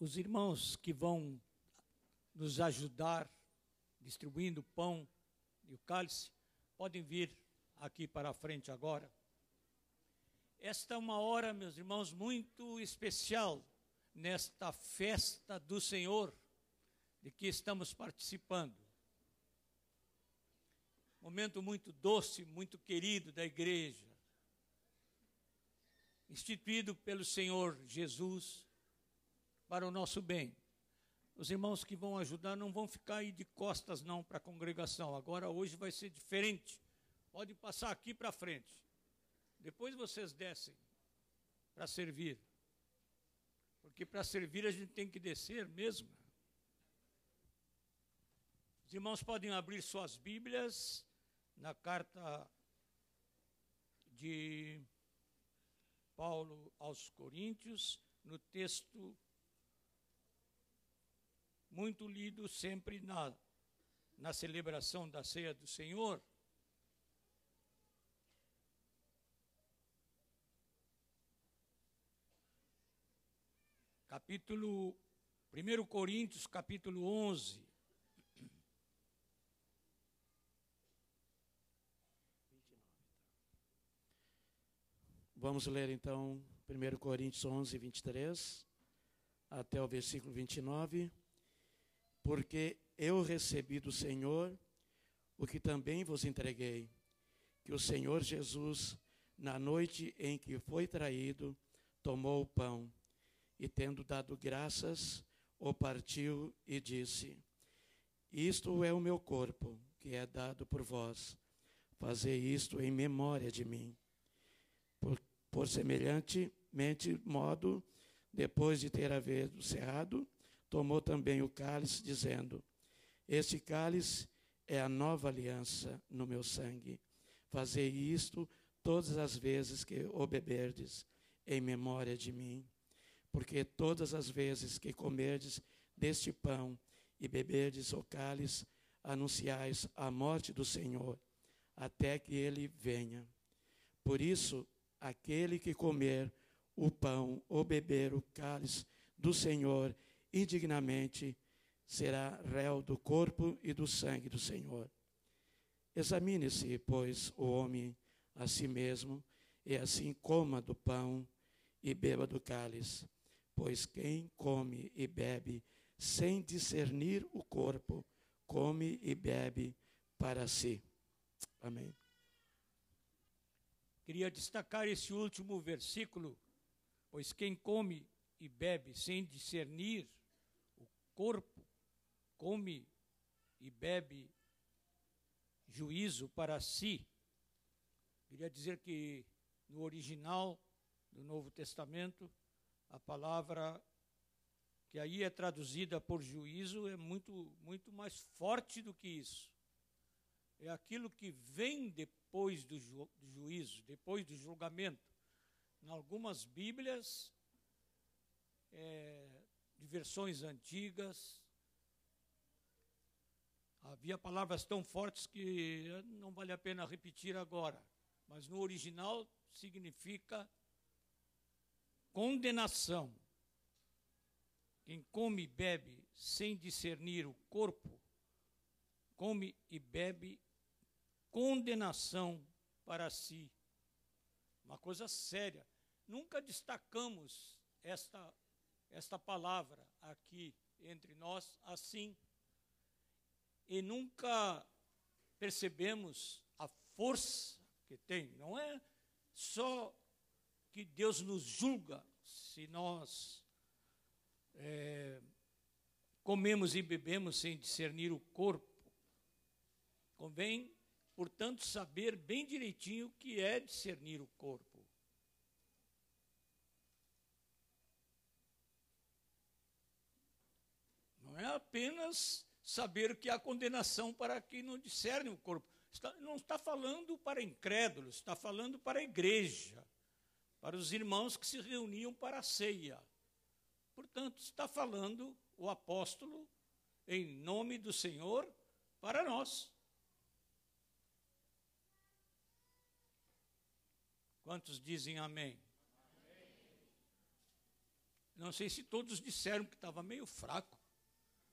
os irmãos que vão nos ajudar distribuindo o pão e o cálice podem vir aqui para a frente agora. Esta é uma hora, meus irmãos, muito especial nesta festa do Senhor de que estamos participando. Momento muito doce, muito querido da igreja, instituído pelo Senhor Jesus para o nosso bem. Os irmãos que vão ajudar não vão ficar aí de costas não para a congregação. Agora hoje vai ser diferente. Pode passar aqui para frente. Depois vocês descem para servir. Porque para servir a gente tem que descer mesmo. Os irmãos podem abrir suas Bíblias na carta de Paulo aos Coríntios, no texto muito lido sempre na, na celebração da ceia do Senhor. Capítulo 1 Coríntios, capítulo 11. Vamos ler então 1 Coríntios 11, 23 até o versículo 29 porque eu recebi do Senhor o que também vos entreguei, que o Senhor Jesus, na noite em que foi traído, tomou o pão e, tendo dado graças, o partiu e disse: Isto é o meu corpo, que é dado por vós. Fazei isto em memória de mim. Por, por semelhantemente modo, depois de ter havido cerrado, tomou também o cálice, dizendo: Este cálice é a nova aliança no meu sangue. Fazei isto todas as vezes que o beberdes, em memória de mim. Porque todas as vezes que comerdes deste pão e beberdes o cálice, anunciais a morte do Senhor, até que ele venha. Por isso, aquele que comer o pão ou beber o cálice do Senhor indignamente será réu do corpo e do sangue do Senhor. Examine-se, pois, o homem a si mesmo, e assim coma do pão e beba do cálice. Pois quem come e bebe sem discernir o corpo, come e bebe para si. Amém. Queria destacar esse último versículo, pois quem come e bebe sem discernir corpo come e bebe juízo para si. Queria dizer que no original do Novo Testamento, a palavra que aí é traduzida por juízo é muito, muito mais forte do que isso. É aquilo que vem depois do, ju, do juízo, depois do julgamento. Em algumas Bíblias, é, de versões antigas. Havia palavras tão fortes que não vale a pena repetir agora, mas no original significa condenação. Quem come e bebe sem discernir o corpo, come e bebe condenação para si. Uma coisa séria. Nunca destacamos esta esta palavra aqui entre nós assim. E nunca percebemos a força que tem. Não é só que Deus nos julga se nós é, comemos e bebemos sem discernir o corpo. Convém, portanto, saber bem direitinho o que é discernir o corpo. Não é apenas saber que há condenação para quem não discerne o corpo. Está, não está falando para incrédulos, está falando para a igreja, para os irmãos que se reuniam para a ceia. Portanto, está falando o apóstolo em nome do Senhor para nós. Quantos dizem amém? amém? Não sei se todos disseram que estava meio fraco.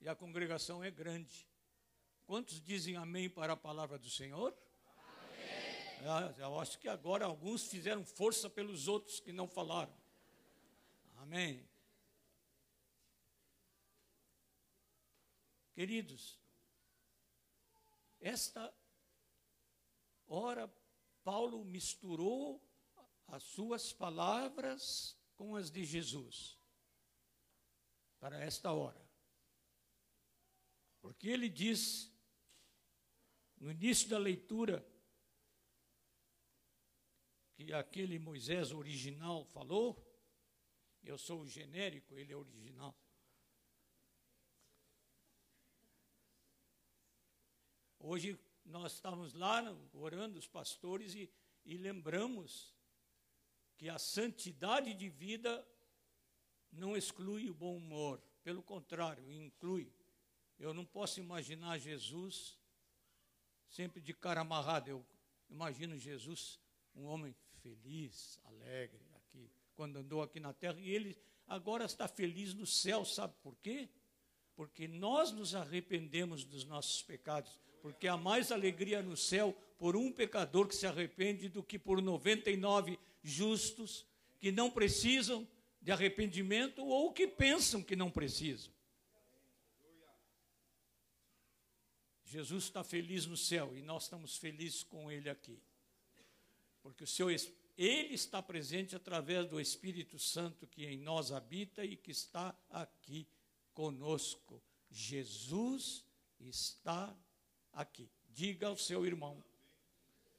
E a congregação é grande. Quantos dizem amém para a palavra do Senhor? Amém. Ah, eu acho que agora alguns fizeram força pelos outros que não falaram. Amém. Queridos, esta hora Paulo misturou as suas palavras com as de Jesus para esta hora. Porque ele diz, no início da leitura, que aquele Moisés original falou, eu sou o genérico, ele é original. Hoje nós estávamos lá orando, os pastores, e, e lembramos que a santidade de vida não exclui o bom humor, pelo contrário, inclui. Eu não posso imaginar Jesus sempre de cara amarrada. Eu imagino Jesus um homem feliz, alegre aqui, quando andou aqui na terra, e ele agora está feliz no céu, sabe por quê? Porque nós nos arrependemos dos nossos pecados, porque há mais alegria no céu por um pecador que se arrepende do que por 99 justos que não precisam de arrependimento ou que pensam que não precisam. Jesus está feliz no céu e nós estamos felizes com Ele aqui. Porque o seu, Ele está presente através do Espírito Santo que em nós habita e que está aqui conosco. Jesus está aqui. Diga ao seu irmão.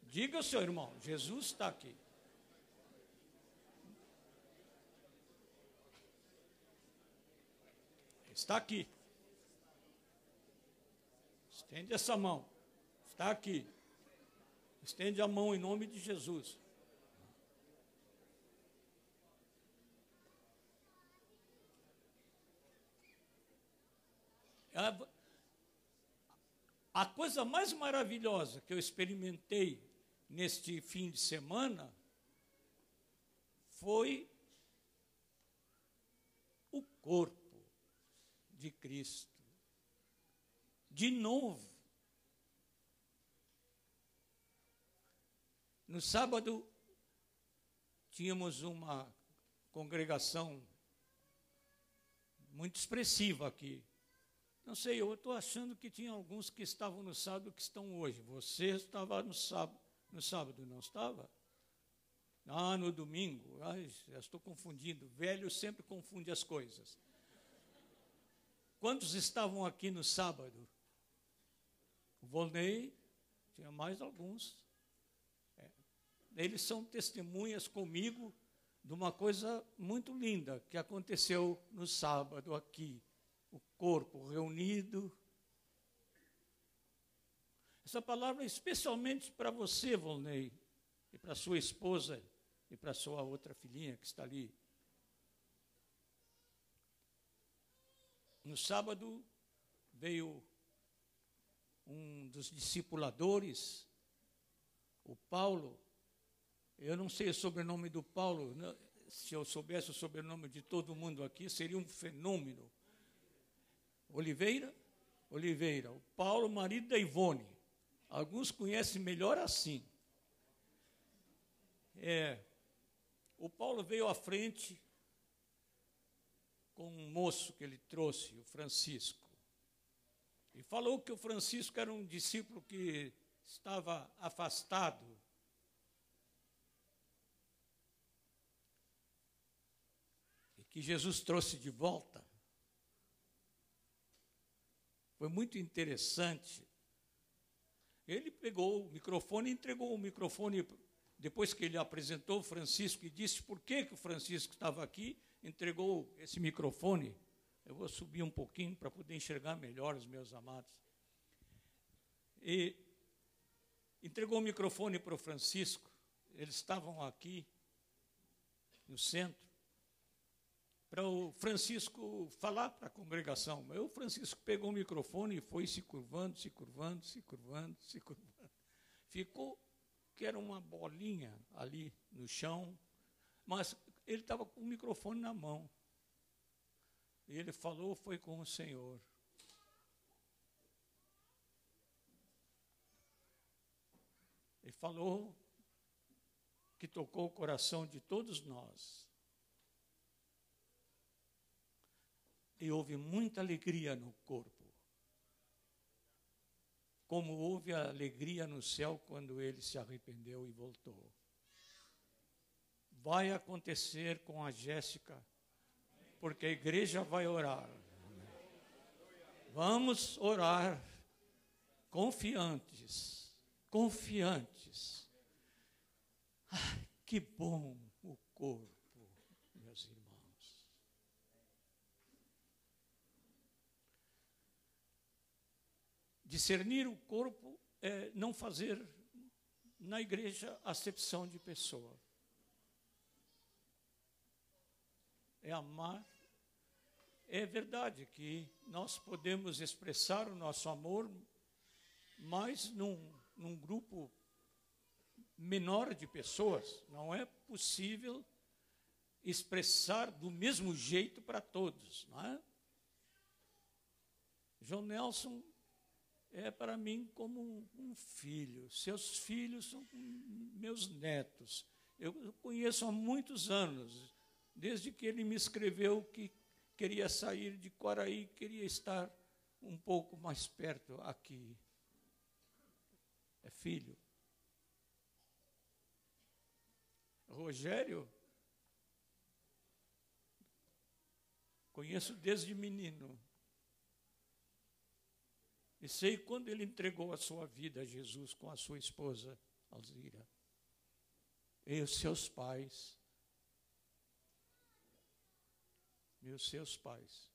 Diga ao seu irmão, Jesus está aqui. Está aqui. Estende essa mão. Está aqui. Estende a mão em nome de Jesus. A, coisa mais maravilhosa que eu experimentei neste fim de semana foi o corpo de Cristo de novo. No sábado, tínhamos uma congregação muito expressiva aqui. Não sei, eu estou achando que tinha alguns que estavam no sábado que estão hoje. Você estava no sábado, no sábado não estava? Ah, no domingo. Ai, já estou confundindo. Velho sempre confunde as coisas. Quantos estavam aqui no sábado? Volney, tinha mais alguns. É. Eles são testemunhas comigo de uma coisa muito linda que aconteceu no sábado aqui. O corpo reunido. Essa palavra é especialmente para você, Volney, e para sua esposa e para sua outra filhinha que está ali. No sábado veio um dos discipuladores, o Paulo, eu não sei o sobrenome do Paulo, se eu soubesse o sobrenome de todo mundo aqui, seria um fenômeno. Oliveira? Oliveira, o Paulo, marido da Ivone. Alguns conhecem melhor assim. É, o Paulo veio à frente com um moço que ele trouxe, o Francisco. E falou que o Francisco era um discípulo que estava afastado. E que Jesus trouxe de volta. Foi muito interessante. Ele pegou o microfone e entregou o microfone depois que ele apresentou o Francisco e disse por que, que o Francisco estava aqui, entregou esse microfone eu vou subir um pouquinho para poder enxergar melhor os meus amados. E entregou o microfone para o Francisco. Eles estavam aqui no centro para o Francisco falar para a congregação. Mas o Francisco pegou o microfone e foi se curvando, se curvando, se curvando, se curvando. Ficou que era uma bolinha ali no chão, mas ele estava com o microfone na mão. E ele falou, foi com o Senhor. Ele falou que tocou o coração de todos nós. E houve muita alegria no corpo. Como houve alegria no céu quando ele se arrependeu e voltou. Vai acontecer com a Jéssica, porque a igreja vai orar. Vamos orar confiantes, confiantes. Ai, que bom o corpo, meus irmãos. Discernir o corpo é não fazer na igreja acepção de pessoa. É amar. É verdade que nós podemos expressar o nosso amor, mas num, num grupo menor de pessoas, não é possível expressar do mesmo jeito para todos, não é? João Nelson é para mim como um, filho, seus filhos são meus netos. Eu conheço há muitos anos, desde que ele me escreveu que queria sair de Quaraí, queria estar um pouco mais perto aqui. É filho. Rogério, conheço desde menino. E sei quando ele entregou a sua vida a Jesus com a sua esposa, Alzira. E os seus pais. E os seus pais.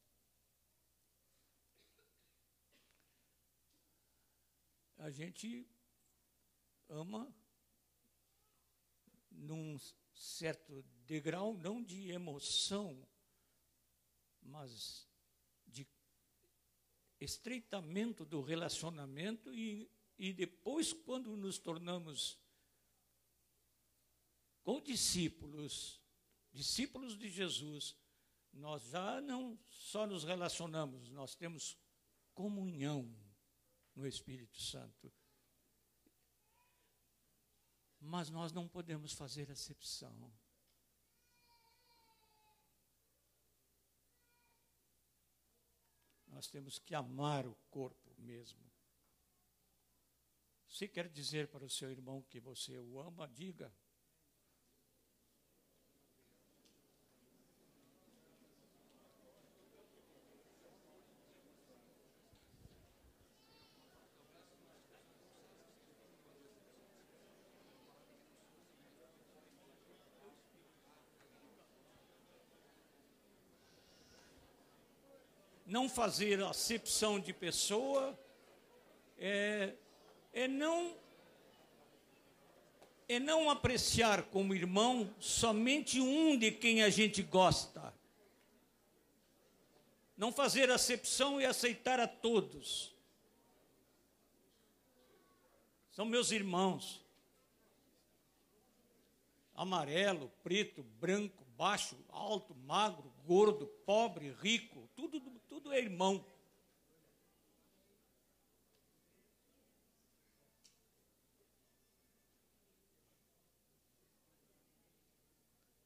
A gente ama num certo degrau, não de emoção, mas de estreitamento do relacionamento e, e depois, quando nos tornamos com discípulos, discípulos de Jesus, nós já não só nos relacionamos, nós temos comunhão no Espírito Santo. Mas nós não podemos fazer acepção. Nós temos que amar o corpo mesmo. Se quer dizer para o seu irmão que você o ama, diga. Não fazer acepção de pessoa, é, é não é não apreciar como irmão somente um de quem a gente gosta. Não fazer acepção e aceitar a todos. São meus irmãos. Amarelo, preto, branco, baixo, alto, magro, gordo, pobre, rico, tudo, tudo é irmão.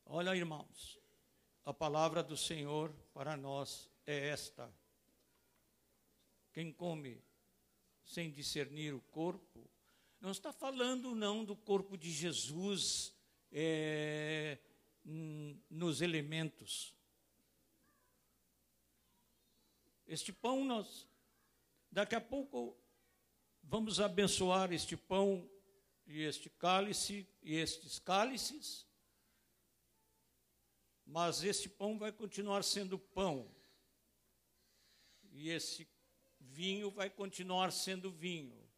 Olha, irmãos, a palavra do Senhor para nós é esta: quem come sem discernir o corpo, não está falando não do corpo de Jesus é, nos elementos, Este pão nós daqui a pouco vamos abençoar este pão e este cálice e estes cálices. Mas este pão vai continuar sendo pão. E esse vinho vai continuar sendo vinho.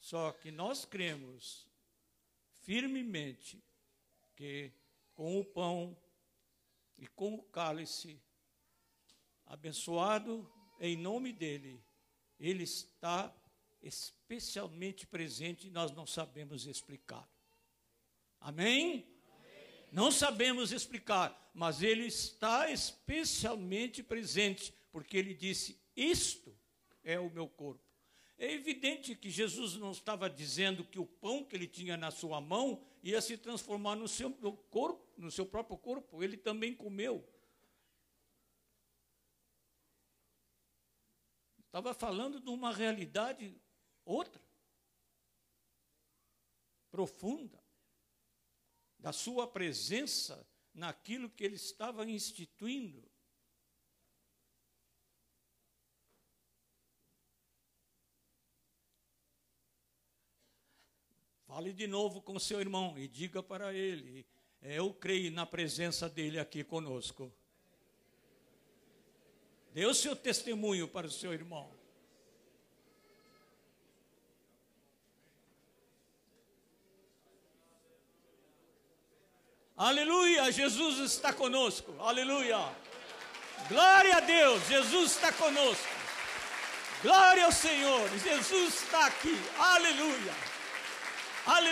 Só que nós cremos firmemente que com o pão e com o cálice abençoado em nome dele, ele está especialmente presente e nós não sabemos explicar. Amém? Amém? Não sabemos explicar, mas ele está especialmente presente, porque ele disse: Isto é o meu corpo. É evidente que Jesus não estava dizendo que o pão que ele tinha na sua mão ia se transformar no seu corpo, no seu próprio corpo. Ele também comeu. Estava falando de uma realidade outra, profunda, da sua presença naquilo que ele estava instituindo. Fale de novo com seu irmão e diga para ele: eu creio na presença dele aqui conosco. Dê o seu testemunho para o seu irmão. Aleluia, Jesus está conosco. Aleluia. Glória a Deus, Jesus está conosco. Glória ao Senhor, Jesus está aqui. Aleluia.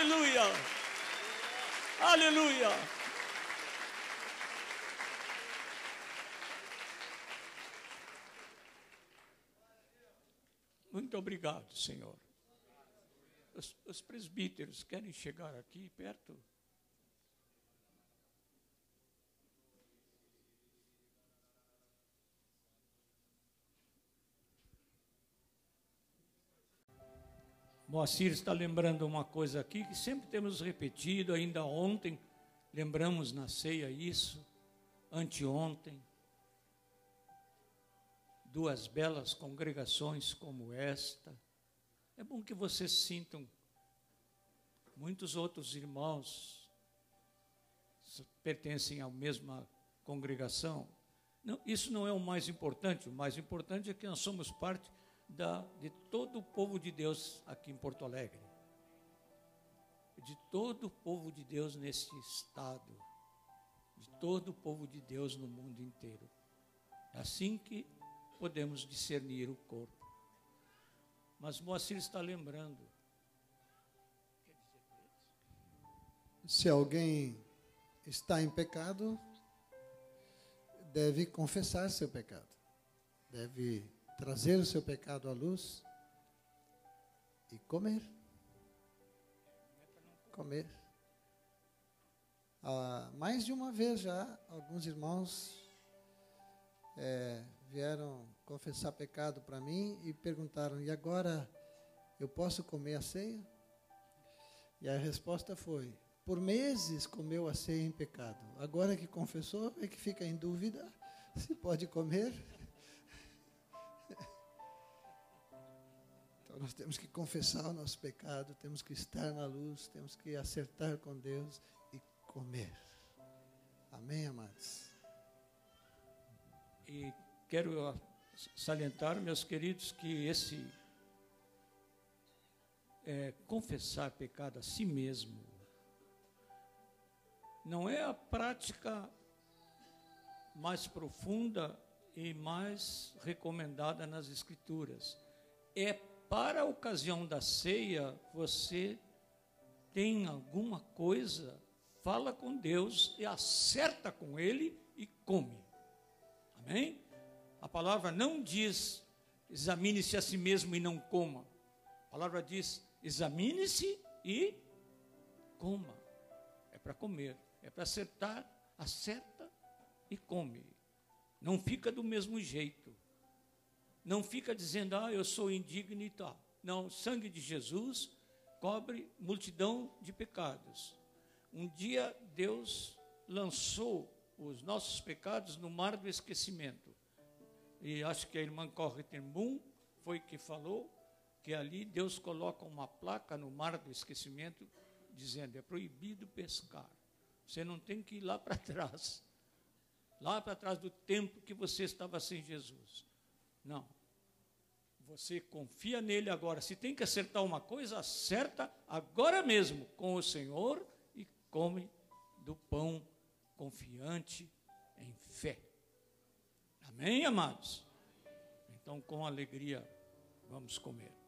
Aleluia! Aleluia! Muito obrigado, Senhor. Os, os presbíteros querem chegar aqui perto? Moacir está lembrando uma coisa aqui que sempre temos repetido, ainda ontem, lembramos na ceia isso, anteontem. Duas belas congregações como esta. É bom que vocês sintam, muitos outros irmãos pertencem à mesma congregação. Não, isso não é o mais importante, o mais importante é que nós somos parte da, de todo o povo de Deus aqui em Porto Alegre, de todo o povo de Deus neste estado, de todo o povo de Deus no mundo inteiro. É assim que podemos discernir o corpo. Mas Moacir está lembrando. Se alguém está em pecado, deve confessar seu pecado. Deve trazer o seu pecado à luz e comer. Comer. Ah, mais de uma vez já, alguns irmãos é, vieram confessar pecado para mim e perguntaram: e agora eu posso comer a ceia? E a resposta foi: por meses comeu a ceia em pecado. Agora que confessou, é que fica em dúvida se pode comer. Nós temos que confessar o nosso pecado, temos que estar na luz, temos que acertar com Deus e comer. Amém, amados? E quero salientar, meus queridos, que esse é, confessar pecado a si mesmo não é a prática mais profunda e mais recomendada nas Escrituras. É para a ocasião da ceia, você tem alguma coisa, fala com Deus e acerta com Ele e come. Amém? A palavra não diz examine-se a si mesmo e não coma. A palavra diz examine-se e coma. É para comer, é para acertar, acerta e come. Não fica do mesmo jeito. Não fica dizendo, ah, eu sou indigno e tal. Não, o sangue de Jesus cobre multidão de pecados. Um dia Deus lançou os nossos pecados no mar do esquecimento. E acho que a irmã Corritembum foi que falou que ali Deus coloca uma placa no mar do esquecimento dizendo: é proibido pescar. Você não tem que ir lá para trás, lá para trás do tempo que você estava sem Jesus. Não. Você confia nele agora. Se tem que acertar uma coisa, acerta agora mesmo com o Senhor e come do pão confiante em fé. Amém, amados? Então, com alegria, vamos comer.